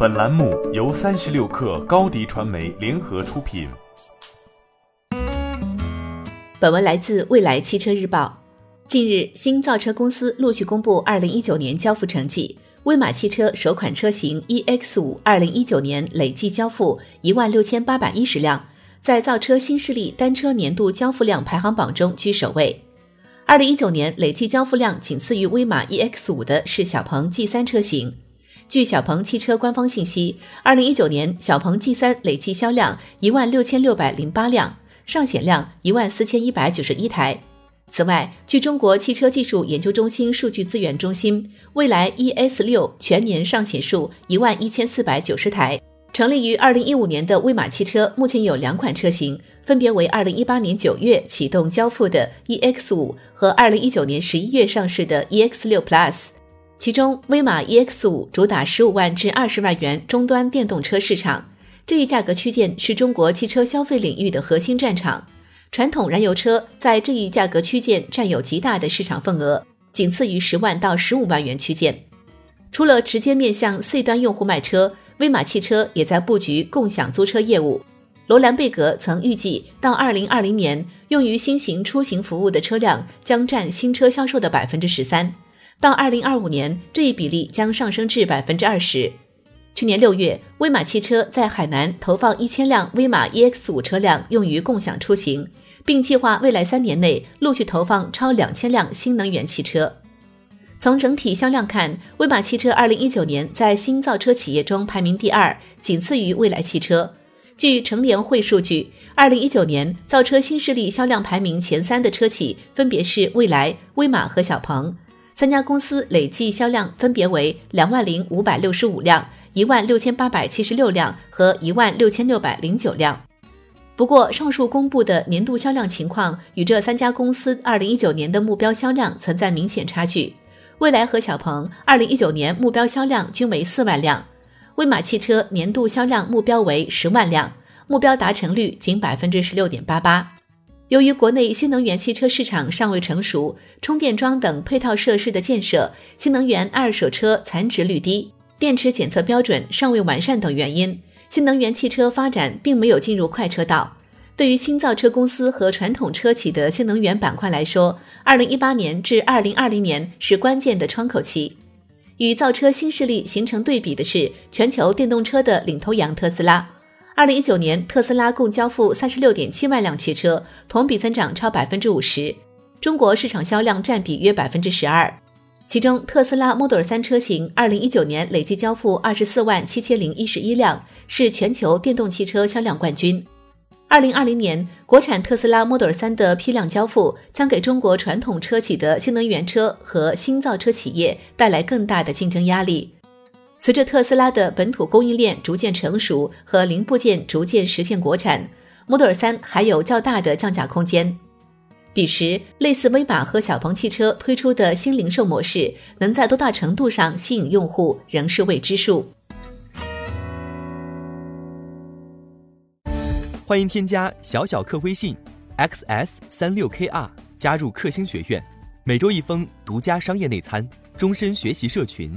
本栏目由三十六氪高低传媒联合出品。本文来自未来汽车日报。近日，新造车公司陆续公布二零一九年交付成绩。威马汽车首款车型 EX 五，二零一九年累计交付一万六千八百一十辆，在造车新势力单车年度交付量排行榜中居首位。二零一九年累计交付量仅次于威马 EX 五的是小鹏 G 三车型。据小鹏汽车官方信息，二零一九年小鹏 G 三累计销量一万六千六百零八辆，上险量一万四千一百九十一台。此外，据中国汽车技术研究中心数据资源中心，蔚来 ES 六全年上险数一万一千四百九十台。成立于二零一五年的威马汽车目前有两款车型，分别为二零一八年九月启动交付的 EX 五和二零一九年十一月上市的 EX 六 Plus。其中，威马 EX 五主打十五万至二十万元终端电动车市场，这一价格区间是中国汽车消费领域的核心战场。传统燃油车在这一价格区间占有极大的市场份额，仅次于十万到十五万元区间。除了直接面向 C 端用户卖车，威马汽车也在布局共享租车业务。罗兰贝格曾预计，到二零二零年，用于新型出行服务的车辆将占新车销售的百分之十三，到二零二五年，这一比例将上升至百分之二十。去年六月，威马汽车在海南投放一千辆威马 EX 五车辆用于共享出行。并计划未来三年内陆续投放超两千辆新能源汽车。从整体销量看，威马汽车二零一九年在新造车企业中排名第二，仅次于蔚来汽车。据乘联会数据，二零一九年造车新势力销量排名前三的车企分别是蔚来、威马和小鹏，三家公司累计销量分别为两万零五百六十五辆、一万六千八百七十六辆和一万六千六百零九辆。不过，上述公布的年度销量情况与这三家公司二零一九年的目标销量存在明显差距。蔚来和小鹏二零一九年目标销量均为四万辆，威马汽车年度销量目标为十万辆，目标达成率仅百分之十六点八八。由于国内新能源汽车市场尚未成熟，充电桩等配套设施的建设、新能源二手车残值率低、电池检测标准尚未完善等原因。新能源汽车发展并没有进入快车道。对于新造车公司和传统车企的新能源板块来说，二零一八年至二零二零年是关键的窗口期。与造车新势力形成对比的是，全球电动车的领头羊特斯拉。二零一九年，特斯拉共交付三十六点七万辆汽车，同比增长超百分之五十，中国市场销量占比约百分之十二。其中，特斯拉 Model 3车型二零一九年累计交付二十四万七千零一十一辆，是全球电动汽车销量冠军。二零二零年，国产特斯拉 Model 3的批量交付将给中国传统车企的新能源车和新造车企业带来更大的竞争压力。随着特斯拉的本土供应链逐渐成熟和零部件逐渐实现国产，Model 3还有较大的降价空间。彼时，类似威马和小鹏汽车推出的新零售模式，能在多大程度上吸引用户，仍是未知数。欢迎添加小小客微信，xs 三六 kr，加入克星学院，每周一封独家商业内参，终身学习社群，